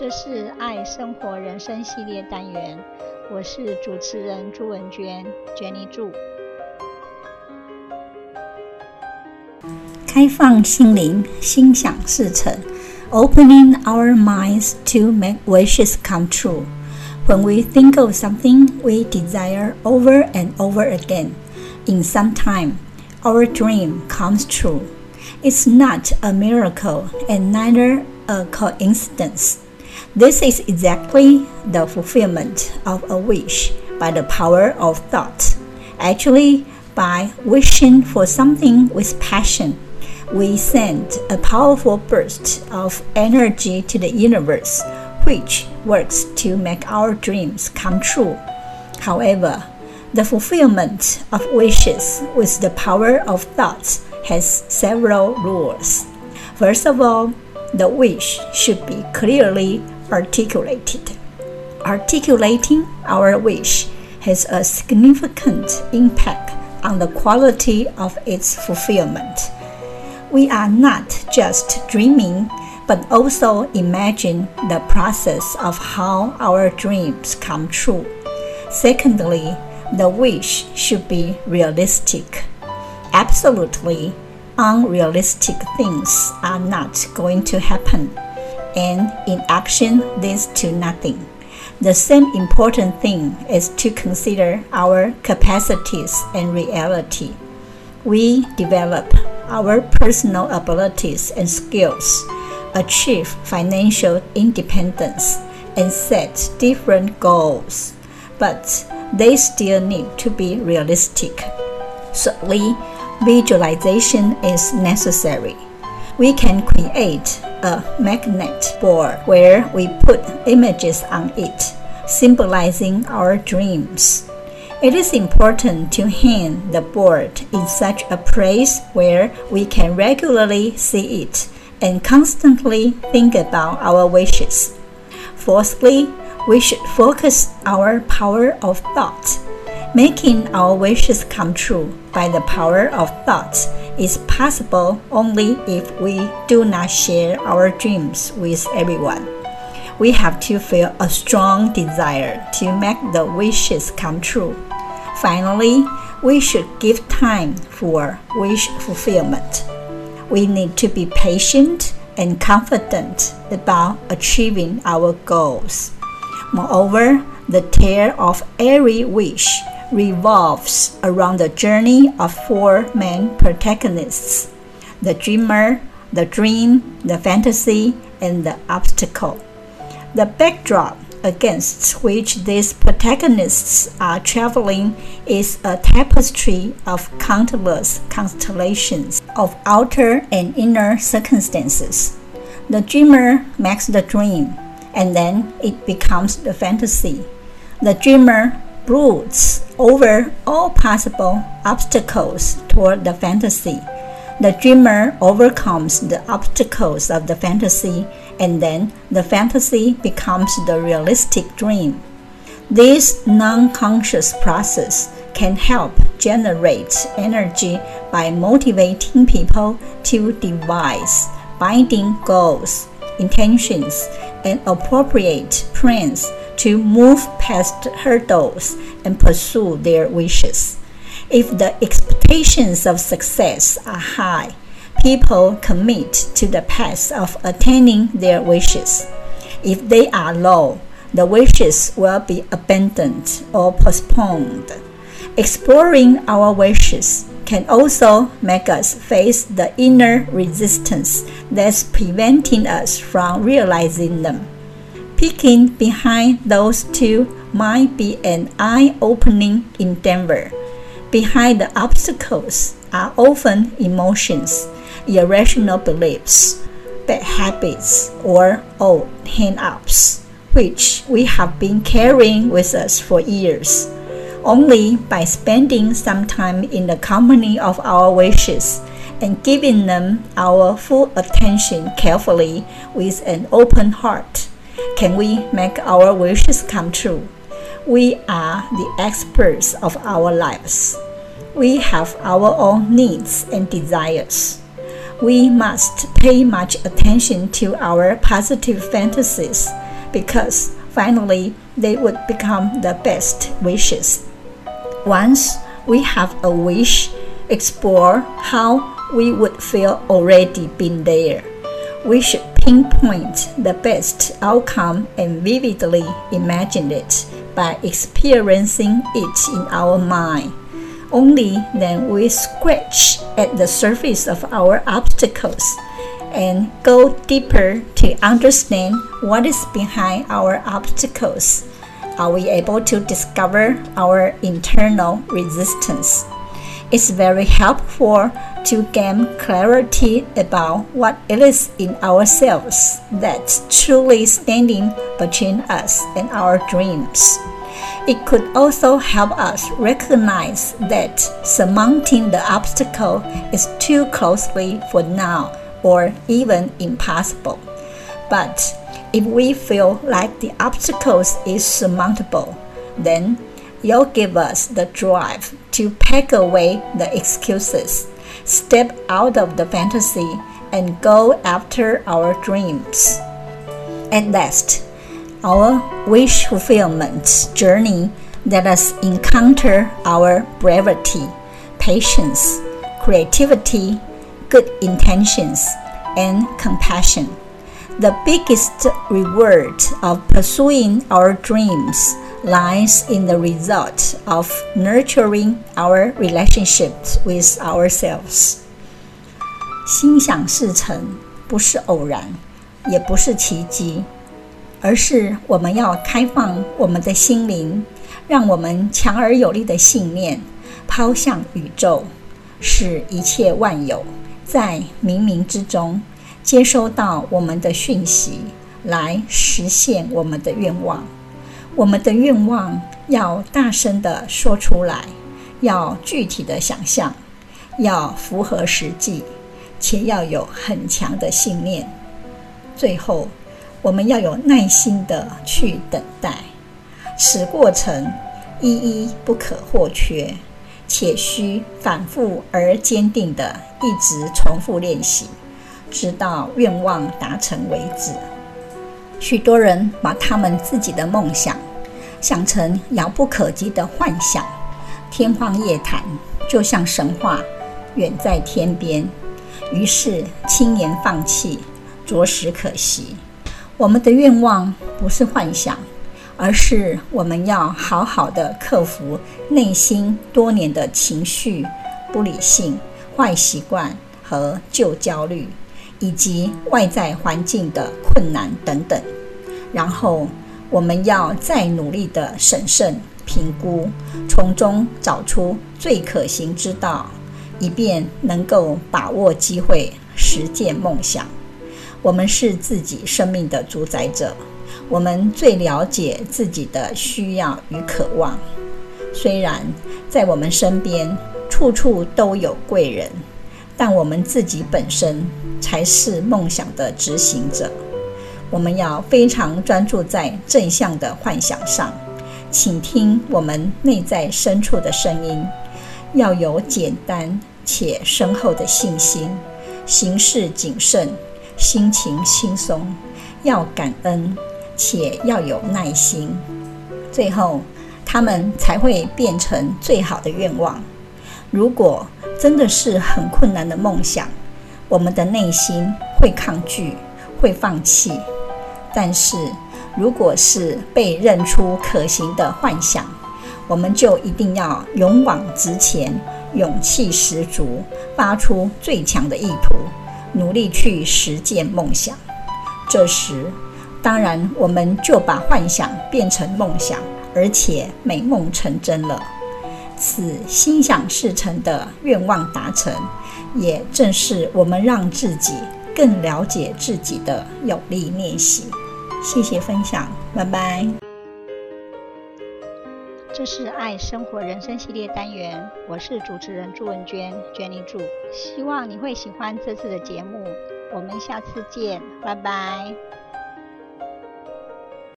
这是爱生活人生系列单元，我是主持人朱文娟，Jenny 祝。开放心灵，心想事成，Opening our minds to make wishes come true. When we think of something we desire over and over again, in some time, our dream comes true. It's not a miracle and neither a coincidence. This is exactly the fulfillment of a wish by the power of thought. Actually, by wishing for something with passion, we send a powerful burst of energy to the universe, which works to make our dreams come true. However, the fulfillment of wishes with the power of thoughts has several rules. First of all, the wish should be clearly articulated. Articulating our wish has a significant impact on the quality of its fulfillment. We are not just dreaming, but also imagine the process of how our dreams come true. Secondly, the wish should be realistic. Absolutely unrealistic things are not going to happen, and inaction leads to nothing. The same important thing is to consider our capacities and reality. We develop our personal abilities and skills, achieve financial independence, and set different goals. But they still need to be realistic. Thirdly, visualization is necessary. We can create a magnet board where we put images on it, symbolizing our dreams. It is important to hang the board in such a place where we can regularly see it and constantly think about our wishes. Fourthly, we should focus our power of thought. Making our wishes come true by the power of thought is possible only if we do not share our dreams with everyone. We have to feel a strong desire to make the wishes come true. Finally, we should give time for wish fulfillment. We need to be patient and confident about achieving our goals. Moreover, the tale of every wish revolves around the journey of four main protagonists the dreamer, the dream, the fantasy, and the obstacle. The backdrop against which these protagonists are traveling is a tapestry of countless constellations of outer and inner circumstances. The dreamer makes the dream, and then it becomes the fantasy. The dreamer broods over all possible obstacles toward the fantasy. The dreamer overcomes the obstacles of the fantasy, and then the fantasy becomes the realistic dream. This non conscious process can help generate energy by motivating people to devise binding goals, intentions, and appropriate plans to move past hurdles and pursue their wishes. If the expectations of success are high, people commit to the path of attaining their wishes. If they are low, the wishes will be abandoned or postponed. Exploring our wishes can also make us face the inner resistance that's preventing us from realizing them. Peeking behind those two might be an eye opening endeavor. Behind the obstacles are often emotions, irrational beliefs, bad habits, or old hang ups, which we have been carrying with us for years. Only by spending some time in the company of our wishes and giving them our full attention carefully with an open heart can we make our wishes come true. We are the experts of our lives. We have our own needs and desires. We must pay much attention to our positive fantasies because finally they would become the best wishes. Once we have a wish, explore how we would feel already been there. We should pinpoint the best outcome and vividly imagine it by experiencing it in our mind. Only then we scratch at the surface of our obstacles and go deeper to understand what is behind our obstacles. Are we able to discover our internal resistance? It's very helpful to gain clarity about what it is in ourselves that's truly standing between us and our dreams. It could also help us recognize that surmounting the obstacle is too closely for now or even impossible. But if we feel like the obstacles is surmountable, then you'll give us the drive to pack away the excuses, step out of the fantasy, and go after our dreams. At last, our wish fulfillment journey let us encounter our bravery, patience, creativity, good intentions, and compassion. The biggest reward of pursuing our dreams lies in the result of nurturing our relationships with ourselves. 心想事成不是偶然，也不是奇迹，而是我们要开放我们的心灵，让我们强而有力的信念抛向宇宙，使一切万有在冥冥之中接收到我们的讯息，来实现我们的愿望。我们的愿望要大声的说出来，要具体的想象，要符合实际，且要有很强的信念。最后，我们要有耐心的去等待，此过程一一不可或缺，且需反复而坚定的一直重复练习，直到愿望达成为止。许多人把他们自己的梦想想成遥不可及的幻想，天方夜谭，就像神话远在天边，于是轻言放弃，着实可惜。我们的愿望不是幻想，而是我们要好好的克服内心多年的情绪、不理性、坏习惯和旧焦虑。以及外在环境的困难等等，然后我们要再努力的审慎评估，从中找出最可行之道，以便能够把握机会实践梦想。我们是自己生命的主宰者，我们最了解自己的需要与渴望。虽然在我们身边处处都有贵人。但我们自己本身才是梦想的执行者。我们要非常专注在正向的幻想上，倾听我们内在深处的声音，要有简单且深厚的信心，行事谨慎，心情轻松，要感恩且要有耐心。最后，他们才会变成最好的愿望。如果真的是很困难的梦想，我们的内心会抗拒，会放弃。但是，如果是被认出可行的幻想，我们就一定要勇往直前，勇气十足，发出最强的意图，努力去实践梦想。这时，当然我们就把幻想变成梦想，而且美梦成真了。此心想事成的愿望达成，也正是我们让自己更了解自己的有力练习。谢谢分享，拜拜。这是爱生活人生系列单元，我是主持人朱文娟，娟妮祝，希望你会喜欢这次的节目。我们下次见，拜拜。